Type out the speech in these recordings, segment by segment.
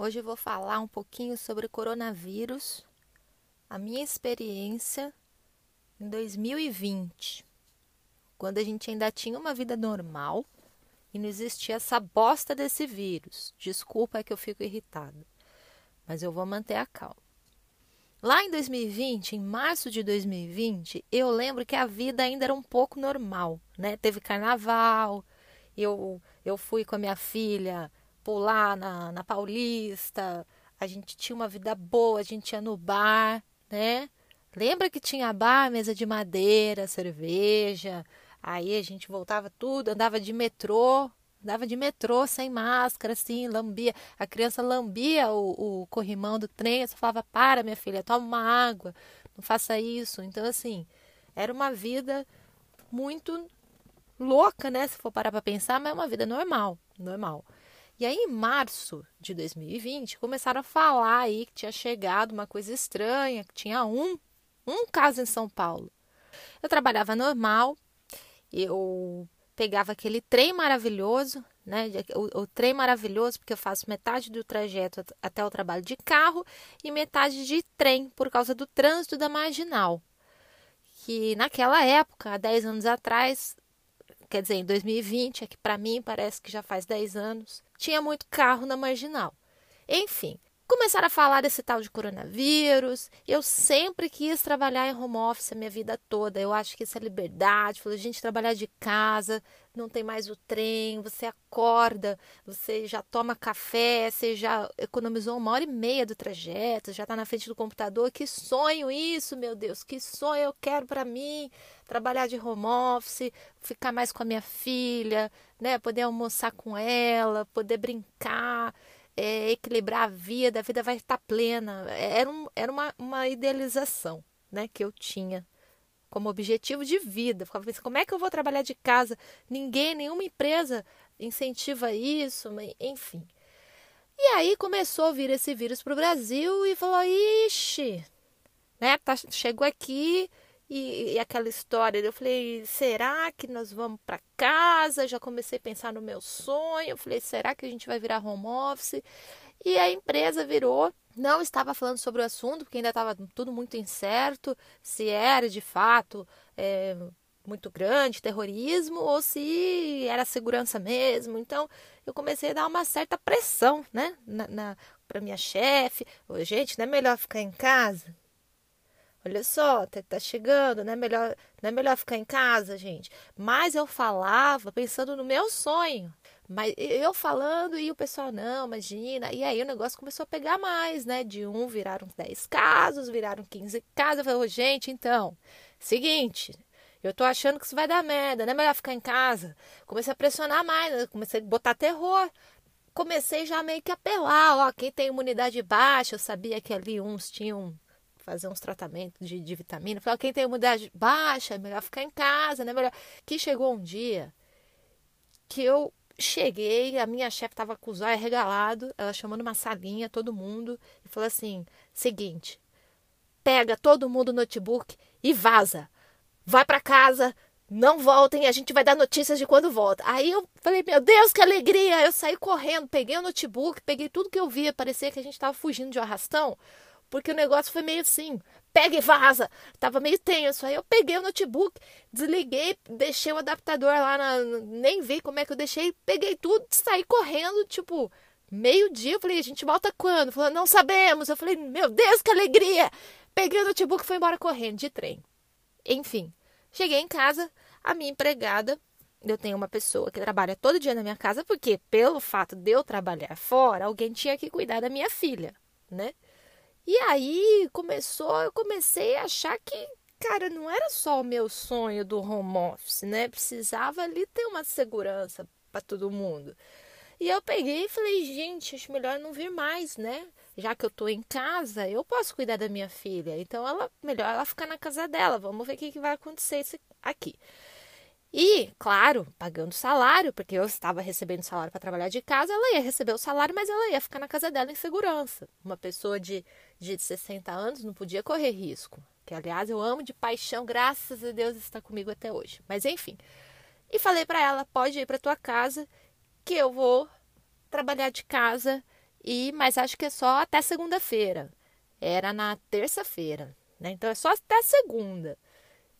Hoje eu vou falar um pouquinho sobre coronavírus, a minha experiência em 2020, quando a gente ainda tinha uma vida normal e não existia essa bosta desse vírus. Desculpa é que eu fico irritada, mas eu vou manter a calma. Lá em 2020, em março de 2020, eu lembro que a vida ainda era um pouco normal, né? Teve carnaval, eu, eu fui com a minha filha pular na, na Paulista, a gente tinha uma vida boa, a gente ia no bar, né? Lembra que tinha bar, mesa de madeira, cerveja, aí a gente voltava tudo, andava de metrô, andava de metrô sem máscara, assim, lambia. A criança lambia o, o corrimão do trem, eu falava, para, minha filha, toma uma água, não faça isso. Então, assim, era uma vida muito louca, né? Se for parar para pensar, mas é uma vida normal, normal. E aí, em março de 2020, começaram a falar aí que tinha chegado uma coisa estranha, que tinha um, um caso em São Paulo. Eu trabalhava normal, eu pegava aquele trem maravilhoso, né? O, o, trem maravilhoso, porque eu faço metade do trajeto até o trabalho de carro e metade de trem, por causa do trânsito da marginal. Que naquela época, há 10 anos atrás, quer dizer, em 2020, é que para mim parece que já faz 10 anos, tinha muito carro na marginal. Enfim, começaram a falar desse tal de coronavírus. Eu sempre quis trabalhar em home office a minha vida toda. Eu acho que isso é liberdade. Falei, gente, trabalhar de casa, não tem mais o trem, você acorda, você já toma café, você já economizou uma hora e meia do trajeto, já está na frente do computador. Que sonho isso, meu Deus, que sonho eu quero para mim. Trabalhar de home office, ficar mais com a minha filha, né? Poder almoçar com ela, poder brincar equilibrar a vida, a vida vai estar plena. Era, um, era uma, uma idealização né, que eu tinha como objetivo de vida. Ficava pensando, como é que eu vou trabalhar de casa? Ninguém, nenhuma empresa incentiva isso, enfim. E aí começou a vir esse vírus para o Brasil e falou: ixi, né? Tá, chegou aqui, e, e, aquela história, eu falei, será que nós vamos para casa? Já comecei a pensar no meu sonho. Eu falei, será que a gente vai virar home office? E a empresa virou, não estava falando sobre o assunto, porque ainda estava tudo muito incerto, se era de fato é, muito grande, terrorismo, ou se era segurança mesmo. Então, eu comecei a dar uma certa pressão, né, na, na para minha chefe. Gente, não é melhor ficar em casa? Olha só, tá, tá chegando, não é, melhor, não é melhor ficar em casa, gente. Mas eu falava pensando no meu sonho. Mas eu falando e o pessoal, não, imagina. E aí o negócio começou a pegar mais, né? De um viraram 10 casos, viraram 15 casos. Eu falei, gente, então, seguinte, eu tô achando que isso vai dar merda, não é melhor ficar em casa. Comecei a pressionar mais, né? comecei a botar terror. Comecei já meio que a apelar, ó, quem tem imunidade baixa, eu sabia que ali uns tinham fazer uns tratamentos de, de vitamina. Falei, quem tem imunidade baixa, é melhor ficar em casa, né? Melhor. Que chegou um dia que eu cheguei, a minha chefe estava com os olhos regalados, ela chamando uma salinha, todo mundo, e falou assim: seguinte, pega todo mundo o notebook e vaza. Vai para casa, não voltem, a gente vai dar notícias de quando volta. Aí eu falei, meu Deus, que alegria! Eu saí correndo, peguei o notebook, peguei tudo que eu via, parecia que a gente estava fugindo de um arrastão porque o negócio foi meio assim, pega e vaza. Tava meio tenso. Aí eu peguei o notebook, desliguei, deixei o adaptador lá, na, nem vi como é que eu deixei, peguei tudo, saí correndo, tipo, meio-dia. Eu falei, a gente volta quando? Falou, não sabemos. Eu falei, meu Deus, que alegria! Peguei o notebook e fui embora correndo de trem. Enfim, cheguei em casa, a minha empregada. Eu tenho uma pessoa que trabalha todo dia na minha casa, porque pelo fato de eu trabalhar fora, alguém tinha que cuidar da minha filha, né? E aí começou, eu comecei a achar que, cara, não era só o meu sonho do home office, né? Precisava ali ter uma segurança para todo mundo. E eu peguei e falei, gente, acho melhor não vir mais, né? Já que eu tô em casa, eu posso cuidar da minha filha. Então, ela melhor ela ficar na casa dela. Vamos ver o que, que vai acontecer aqui. E, claro, pagando salário, porque eu estava recebendo salário para trabalhar de casa, ela ia receber o salário, mas ela ia ficar na casa dela em segurança. Uma pessoa de, de 60 anos não podia correr risco. Que, aliás, eu amo de paixão, graças a Deus está comigo até hoje. Mas, enfim. E falei para ela: pode ir para tua casa, que eu vou trabalhar de casa e mas acho que é só até segunda-feira. Era na terça-feira, né? Então é só até segunda.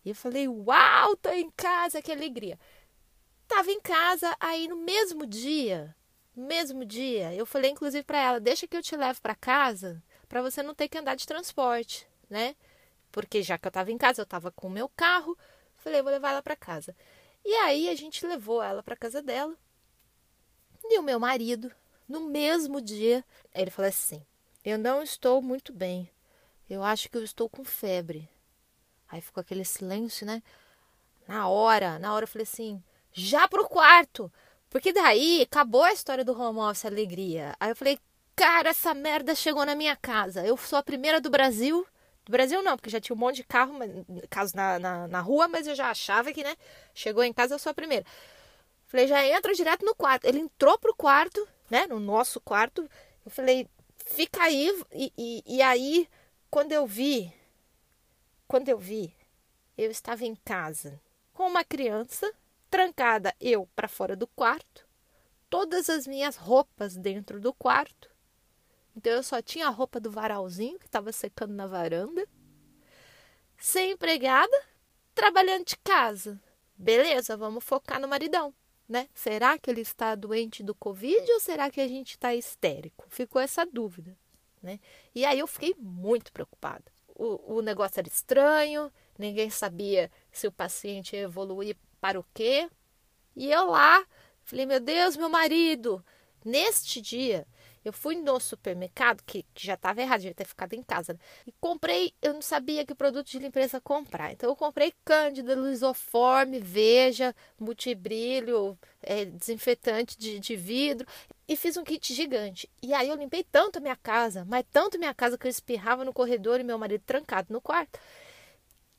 E eu falei, uau, tô em casa, que alegria. Tava em casa, aí no mesmo dia, mesmo dia, eu falei inclusive para ela, deixa que eu te levo para casa, para você não ter que andar de transporte, né? Porque já que eu tava em casa, eu tava com o meu carro, falei, vou levar ela para casa. E aí a gente levou ela para casa dela. E o meu marido, no mesmo dia, ele falou assim: Eu não estou muito bem. Eu acho que eu estou com febre. Aí ficou aquele silêncio, né? Na hora, na hora eu falei assim: Já pro quarto. Porque daí acabou a história do home office alegria. Aí eu falei: Cara, essa merda chegou na minha casa. Eu sou a primeira do Brasil do Brasil não, porque já tinha um monte de carro, caso na, na, na rua, mas eu já achava que, né? Chegou em casa, eu sou a primeira. Falei, já entra direto no quarto. Ele entrou pro quarto, né? No nosso quarto. Eu falei, fica aí. E, e, e aí, quando eu vi, quando eu vi, eu estava em casa com uma criança, trancada eu para fora do quarto, todas as minhas roupas dentro do quarto então eu só tinha a roupa do varalzinho que estava secando na varanda. Sem empregada, trabalhando de casa. Beleza, vamos focar no maridão, né? Será que ele está doente do Covid ou será que a gente está histérico? Ficou essa dúvida, né? E aí eu fiquei muito preocupada. O, o negócio era estranho, ninguém sabia se o paciente ia evoluir para o quê. E eu lá, falei, meu Deus, meu marido. Neste dia, eu fui no supermercado, que, que já estava errado, devia ter ficado em casa, né? e comprei, eu não sabia que produto de limpeza comprar. Então eu comprei Cândida, Luisoforme, Veja, Multibrilho, é, desinfetante de, de vidro e fiz um kit gigante. E aí eu limpei tanto a minha casa, mas tanto minha casa que eu espirrava no corredor e meu marido trancado no quarto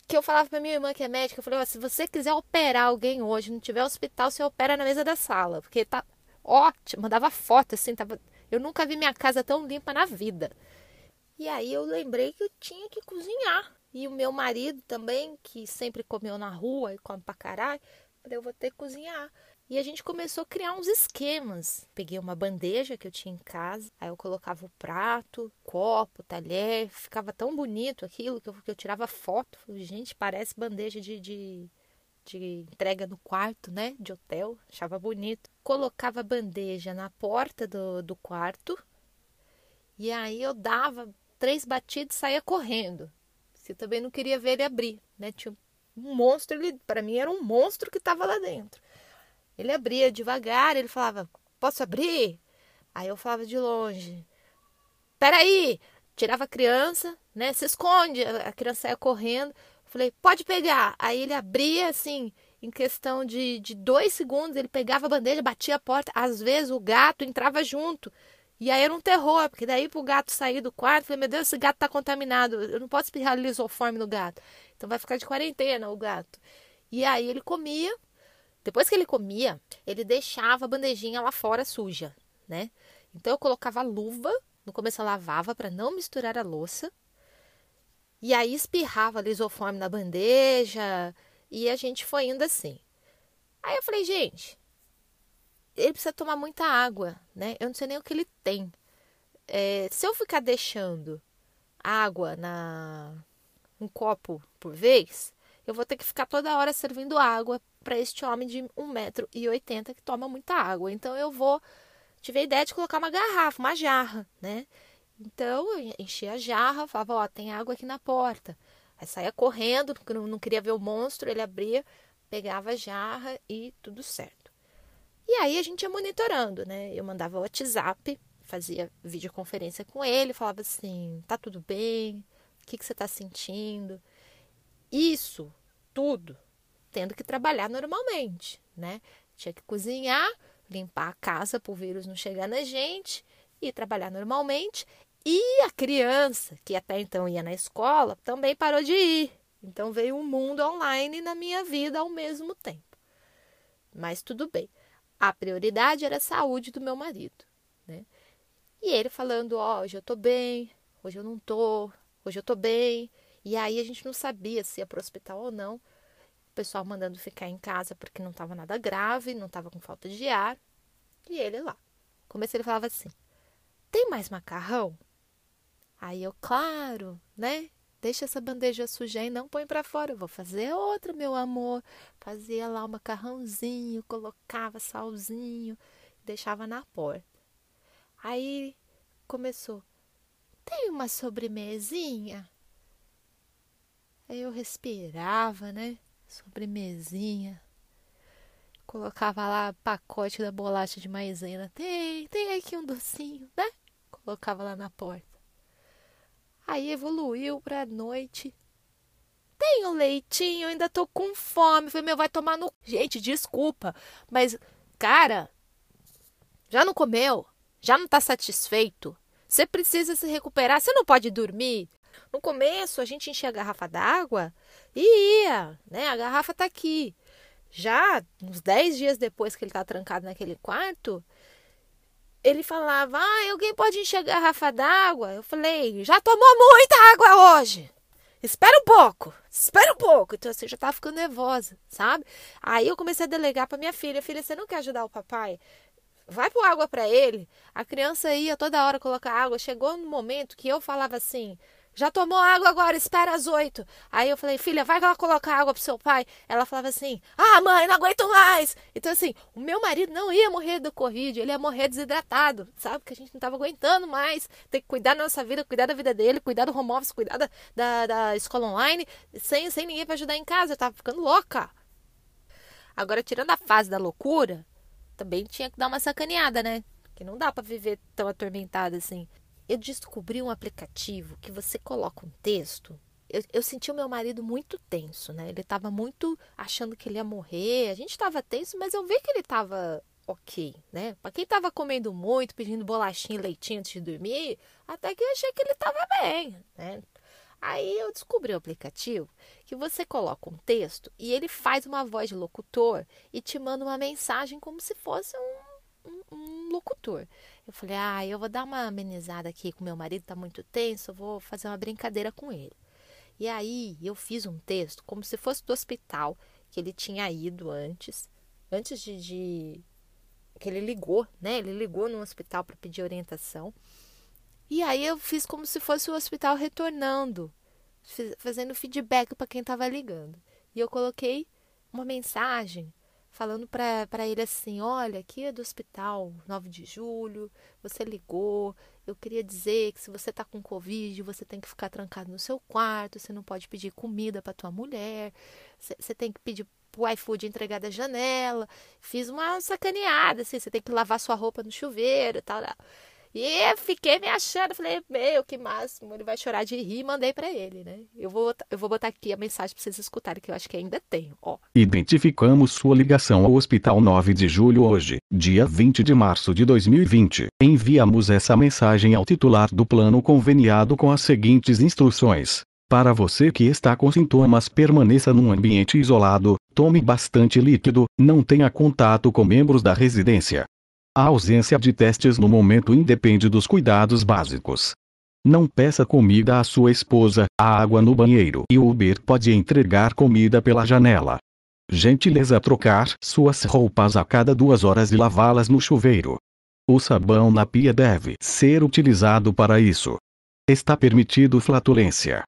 que eu falava para minha irmã que é médica, eu falei, se você quiser operar alguém hoje, não tiver hospital, você opera na mesa da sala, porque tá ótimo, mandava foto assim, tava eu nunca vi minha casa tão limpa na vida. E aí eu lembrei que eu tinha que cozinhar. E o meu marido também, que sempre comeu na rua e come pra caralho, falei, eu vou ter que cozinhar. E a gente começou a criar uns esquemas. Peguei uma bandeja que eu tinha em casa, aí eu colocava o prato, copo, talher, ficava tão bonito aquilo que eu, que eu tirava foto. Gente, parece bandeja de, de, de entrega no quarto, né? De hotel, achava bonito. Colocava a bandeja na porta do, do quarto e aí eu dava três batidas e saía correndo. Se também não queria ver ele abrir, né? Tinha um monstro, ele para mim era um monstro que estava lá dentro. Ele abria devagar, ele falava: "Posso abrir?" Aí eu falava de longe: "Peraí!" Tirava a criança, né? Se esconde, a criança saia correndo. Falei, pode pegar. Aí ele abria assim, em questão de, de dois segundos, ele pegava a bandeja, batia a porta. Às vezes o gato entrava junto. E aí era um terror, porque daí pro gato sair do quarto, falei, meu Deus, esse gato tá contaminado. Eu não posso espirrar lisoforme no gato. Então vai ficar de quarentena o gato. E aí ele comia. Depois que ele comia, ele deixava a bandejinha lá fora suja, né? Então eu colocava luva, no começo eu lavava para não misturar a louça. E aí espirrava lisoforme na bandeja e a gente foi indo assim. Aí eu falei, gente, ele precisa tomar muita água, né? Eu não sei nem o que ele tem. É, se eu ficar deixando água na um copo por vez, eu vou ter que ficar toda hora servindo água para este homem de 1,80m que toma muita água. Então eu vou. Tive a ideia de colocar uma garrafa, uma jarra, né? Então eu enchia a jarra, falava, ó, tem água aqui na porta. Aí saía correndo, porque não, queria ver o monstro, ele abria, pegava a jarra e tudo certo. E aí a gente ia monitorando, né? Eu mandava WhatsApp, fazia videoconferência com ele, falava assim, tá tudo bem? O que, que você tá sentindo? Isso, tudo, tendo que trabalhar normalmente, né? Tinha que cozinhar, limpar a casa para o vírus não chegar na gente e trabalhar normalmente e a criança, que até então ia na escola, também parou de ir. Então veio um mundo online na minha vida ao mesmo tempo. Mas tudo bem. A prioridade era a saúde do meu marido, né? E ele falando, ó, oh, hoje eu tô bem, hoje eu não tô, hoje eu tô bem. E aí a gente não sabia se ia pro hospital ou não. O pessoal mandando ficar em casa porque não estava nada grave, não estava com falta de ar. E ele lá. Comecei ele falava assim: Tem mais macarrão? Aí eu, claro, né? Deixa essa bandeja suja aí, não põe para fora. Eu vou fazer outra, meu amor. Fazia lá o macarrãozinho, colocava salzinho, deixava na porta. Aí começou. Tem uma sobremesinha? Aí eu respirava, né? Sobremesinha. Colocava lá pacote da bolacha de maisena. Tem, tem aqui um docinho, né? Colocava lá na porta. Aí evoluiu pra noite. Um leitinho, ainda tô com fome. Falei, meu, vai tomar no. Gente, desculpa, mas, cara, já não comeu? Já não tá satisfeito? Você precisa se recuperar, você não pode dormir. No começo, a gente enchia a garrafa d'água e ia, né? A garrafa tá aqui. Já uns 10 dias depois que ele tá trancado naquele quarto, ele falava: Ah, alguém pode encher a garrafa d'água? Eu falei: Já tomou muita água hoje. Espera um pouco, espera um pouco. Então, assim, já tava ficando nervosa, sabe? Aí eu comecei a delegar para minha filha: Filha, você não quer ajudar o papai? Vai pôr água para ele. A criança ia toda hora colocar água. Chegou no momento que eu falava assim: já tomou água agora, espera às oito. Aí eu falei, filha, vai lá colocar água pro seu pai. Ela falava assim, ah, mãe, não aguento mais. Então, assim, o meu marido não ia morrer do Covid, ele ia morrer desidratado, sabe? Porque a gente não tava aguentando mais. Tem que cuidar da nossa vida, cuidar da vida dele, cuidar do home office, cuidar da, da, da escola online, sem, sem ninguém para ajudar em casa. Eu tava ficando louca. Agora, tirando a fase da loucura, também tinha que dar uma sacaneada, né? Que não dá para viver tão atormentada assim eu descobri um aplicativo que você coloca um texto. Eu, eu senti o meu marido muito tenso, né? Ele estava muito achando que ele ia morrer. A gente estava tenso, mas eu vi que ele estava ok, né? Para quem estava comendo muito, pedindo bolachinha e leitinho antes de dormir, até que eu achei que ele estava bem, né? Aí eu descobri o um aplicativo que você coloca um texto e ele faz uma voz de locutor e te manda uma mensagem como se fosse um, um, um locutor. Eu falei, ah, eu vou dar uma amenizada aqui com meu marido, tá muito tenso, eu vou fazer uma brincadeira com ele. E aí eu fiz um texto como se fosse do hospital que ele tinha ido antes, antes de, de que ele ligou, né? Ele ligou no hospital para pedir orientação. E aí eu fiz como se fosse o hospital retornando, fazendo feedback para quem estava ligando. E eu coloquei uma mensagem falando para ele assim: olha, aqui é do hospital 9 de julho, você ligou. Eu queria dizer que se você está com Covid, você tem que ficar trancado no seu quarto, você não pode pedir comida para tua mulher, você tem que pedir o iFood entregar da janela. Fiz uma sacaneada, assim, você tem que lavar sua roupa no chuveiro e tal. tal. E fiquei me achando, falei, meu, que máximo, ele vai chorar de rir, mandei para ele, né? Eu vou, eu vou botar aqui a mensagem para vocês escutarem, que eu acho que ainda tenho, ó. Identificamos sua ligação ao Hospital 9 de Julho hoje, dia 20 de março de 2020. Enviamos essa mensagem ao titular do plano conveniado com as seguintes instruções. Para você que está com sintomas, permaneça num ambiente isolado, tome bastante líquido, não tenha contato com membros da residência. A ausência de testes no momento independe dos cuidados básicos. Não peça comida à sua esposa, a água no banheiro e o Uber pode entregar comida pela janela. Gentileza trocar suas roupas a cada duas horas e lavá-las no chuveiro. O sabão na pia deve ser utilizado para isso. Está permitido flatulência.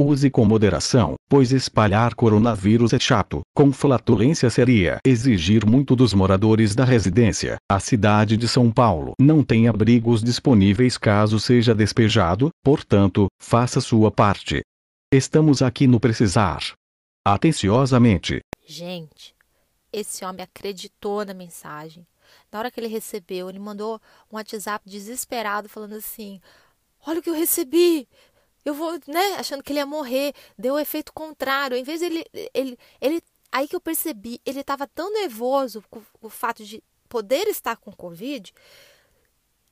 Use com moderação, pois espalhar coronavírus é chato. Com flatulência seria exigir muito dos moradores da residência. A cidade de São Paulo não tem abrigos disponíveis caso seja despejado, portanto, faça sua parte. Estamos aqui no precisar. Atenciosamente. Gente, esse homem acreditou na mensagem. Na hora que ele recebeu, ele mandou um WhatsApp desesperado falando assim: Olha o que eu recebi! Eu vou, né, achando que ele ia morrer, deu o efeito contrário. Em vez ele, ele, ele, aí que eu percebi, ele estava tão nervoso com o fato de poder estar com Covid,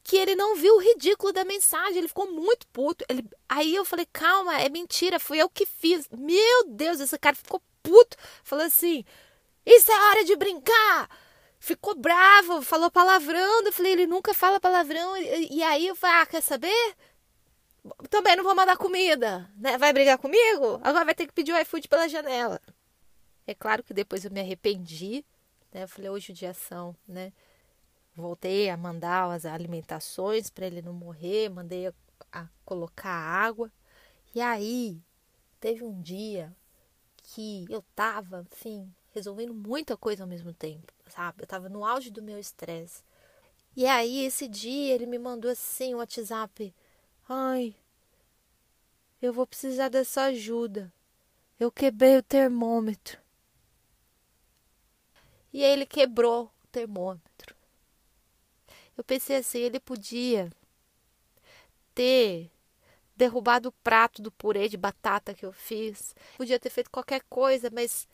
que ele não viu o ridículo da mensagem, ele ficou muito puto. Ele, aí eu falei, calma, é mentira, fui eu que fiz. Meu Deus, esse cara ficou puto. Falou assim, isso é hora de brincar. Ficou bravo, falou palavrão. Eu falei, ele nunca fala palavrão. E aí eu falei, ah, quer saber? Também não vou mandar comida, né? Vai brigar comigo? Agora vai ter que pedir o iFood pela janela. É claro que depois eu me arrependi, né? Eu falei, hoje judiação, né? voltei a mandar as alimentações para ele não morrer, mandei a, a colocar água. E aí, teve um dia que eu tava, assim, resolvendo muita coisa ao mesmo tempo, sabe? Eu tava no auge do meu estresse. E aí, esse dia, ele me mandou assim um WhatsApp: Ai, eu vou precisar dessa ajuda. Eu quebrei o termômetro. E ele quebrou o termômetro. Eu pensei assim, ele podia ter derrubado o prato do purê de batata que eu fiz. Podia ter feito qualquer coisa, mas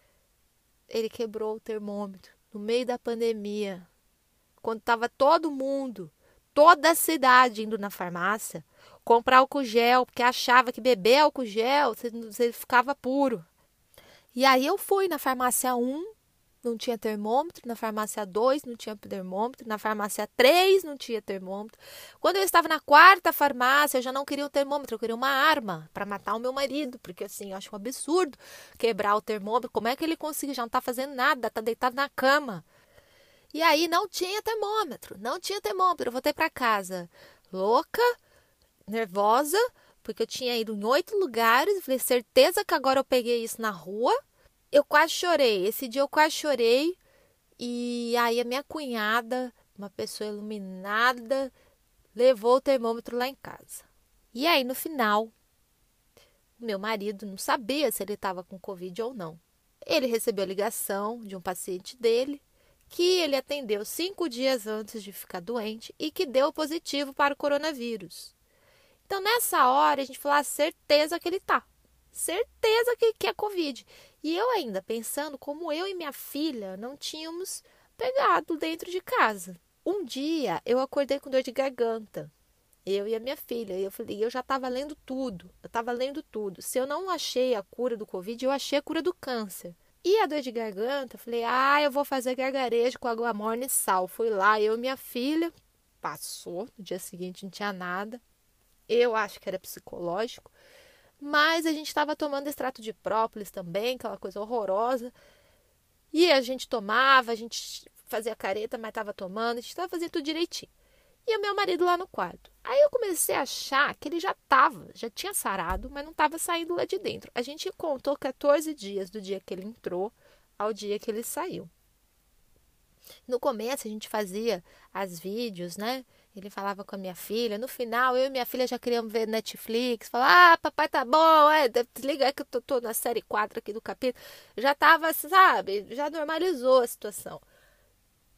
ele quebrou o termômetro no meio da pandemia, quando estava todo mundo, toda a cidade indo na farmácia comprar álcool gel, porque achava que beber álcool gel você, você ficava puro. E aí eu fui na farmácia 1, não tinha termômetro, na farmácia 2 não tinha termômetro, na farmácia 3 não tinha termômetro. Quando eu estava na quarta farmácia, eu já não queria um termômetro, eu queria uma arma para matar o meu marido, porque assim, eu acho um absurdo quebrar o termômetro. Como é que ele conseguiu? Já não está fazendo nada, está deitado na cama. E aí não tinha termômetro, não tinha termômetro. Eu voltei para casa louca, nervosa, porque eu tinha ido em oito lugares, falei, certeza que agora eu peguei isso na rua. Eu quase chorei. Esse dia eu quase chorei. E aí a minha cunhada, uma pessoa iluminada, levou o termômetro lá em casa. E aí no final, meu marido não sabia se ele estava com Covid ou não. Ele recebeu a ligação de um paciente dele que ele atendeu cinco dias antes de ficar doente e que deu positivo para o coronavírus. Então, nessa hora, a gente falou: ah, certeza que ele tá. Certeza que, que é Covid. E eu ainda pensando como eu e minha filha não tínhamos pegado dentro de casa. Um dia eu acordei com dor de garganta. Eu e a minha filha. E eu falei, eu já estava lendo tudo. Eu estava lendo tudo. Se eu não achei a cura do Covid, eu achei a cura do câncer. E a dor de garganta, eu falei, ah, eu vou fazer gargarejo com água morna e sal. Fui lá, eu e minha filha, passou. No dia seguinte não tinha nada. Eu acho que era psicológico. Mas a gente estava tomando extrato de própolis também, aquela coisa horrorosa. E a gente tomava, a gente fazia careta, mas estava tomando, a gente estava fazendo tudo direitinho. E o meu marido lá no quarto. Aí eu comecei a achar que ele já estava, já tinha sarado, mas não estava saindo lá de dentro. A gente contou 14 dias do dia que ele entrou ao dia que ele saiu. No começo a gente fazia as vídeos, né? Ele falava com a minha filha. No final, eu e minha filha já queríamos ver Netflix. Falar, ah, papai tá bom, é, liga aí que eu tô, tô, na série 4 aqui do capítulo. Já tava, sabe, já normalizou a situação.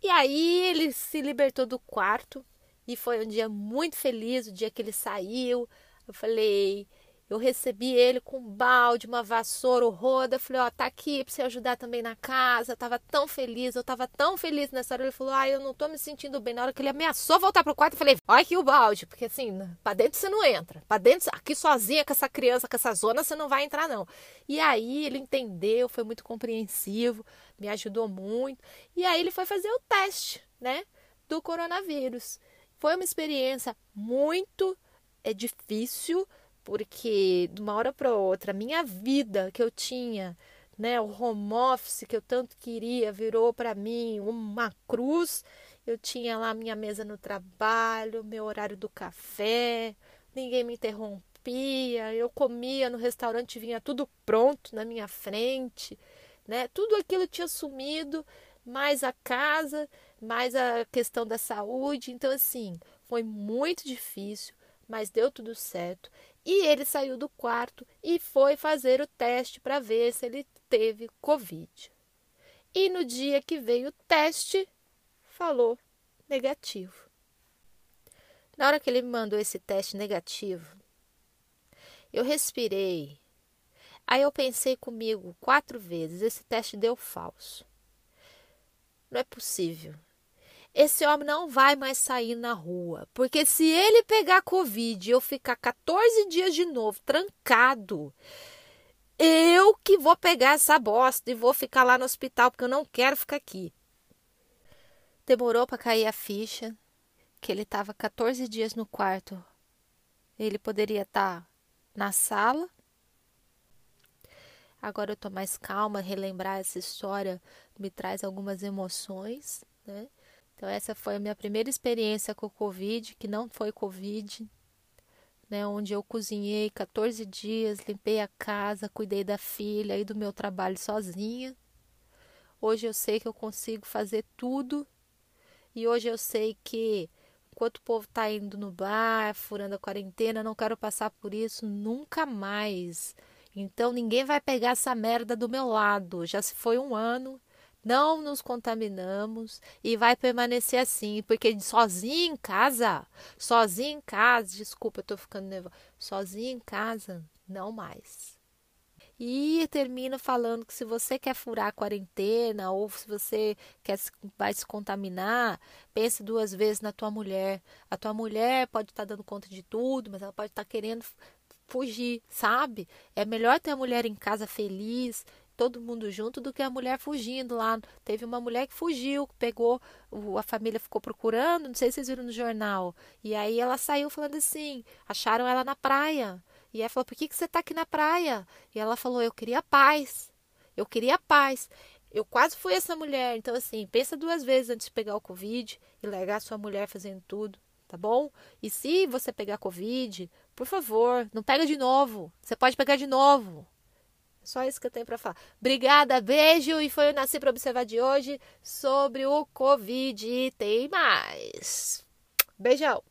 E aí ele se libertou do quarto e foi um dia muito feliz, o dia que ele saiu. Eu falei, eu recebi ele com um balde, uma vassoura, o roda. Falei, ó, oh, tá aqui pra você ajudar também na casa. Eu tava tão feliz, eu tava tão feliz nessa hora. Ele falou, ah, eu não tô me sentindo bem. Na hora que ele ameaçou voltar pro quarto, eu falei, olha aqui o balde. Porque assim, pra dentro você não entra. Pra dentro, aqui sozinha com essa criança, com essa zona, você não vai entrar, não. E aí ele entendeu, foi muito compreensivo, me ajudou muito. E aí ele foi fazer o teste, né, do coronavírus. Foi uma experiência muito é, difícil, porque de uma hora para outra, a minha vida que eu tinha, né, o home office que eu tanto queria, virou para mim uma cruz. Eu tinha lá minha mesa no trabalho, meu horário do café, ninguém me interrompia, eu comia no restaurante, vinha tudo pronto na minha frente, né? Tudo aquilo tinha sumido, mais a casa mais a questão da saúde. Então, assim, foi muito difícil, mas deu tudo certo. E ele saiu do quarto e foi fazer o teste para ver se ele teve Covid. E no dia que veio o teste, falou negativo. Na hora que ele me mandou esse teste negativo, eu respirei. Aí eu pensei comigo quatro vezes: esse teste deu falso. Não é possível esse homem não vai mais sair na rua. Porque se ele pegar Covid e eu ficar 14 dias de novo trancado, eu que vou pegar essa bosta e vou ficar lá no hospital porque eu não quero ficar aqui. Demorou para cair a ficha que ele estava 14 dias no quarto. Ele poderia estar tá na sala. Agora eu estou mais calma, relembrar essa história me traz algumas emoções, né? Então, essa foi a minha primeira experiência com o Covid, que não foi Covid, né? Onde eu cozinhei 14 dias, limpei a casa, cuidei da filha e do meu trabalho sozinha. Hoje eu sei que eu consigo fazer tudo. E hoje eu sei que enquanto o povo está indo no bar, furando a quarentena, não quero passar por isso nunca mais. Então ninguém vai pegar essa merda do meu lado. Já se foi um ano, não nos contaminamos e vai permanecer assim, porque sozinho em casa, sozinho em casa, desculpa, eu tô ficando nervosa, sozinho em casa, não mais. E termino falando que se você quer furar a quarentena ou se você quer vai se contaminar, pense duas vezes na tua mulher. A tua mulher pode estar tá dando conta de tudo, mas ela pode estar tá querendo fugir, sabe? É melhor ter a mulher em casa feliz, todo mundo junto, do que a mulher fugindo lá. Teve uma mulher que fugiu, pegou, a família ficou procurando, não sei se vocês viram no jornal. E aí ela saiu falando assim: acharam ela na praia. E ela falou: Por que, que você está aqui na praia? E ela falou: Eu queria paz. Eu queria paz. Eu quase fui essa mulher. Então, assim, pensa duas vezes antes de pegar o Covid e largar sua mulher fazendo tudo, tá bom? E se você pegar Covid, por favor, não pega de novo. Você pode pegar de novo. Só isso que eu tenho para falar. Obrigada, beijo. E foi o Nasci para Observar de hoje sobre o Covid. Tem mais. Beijão.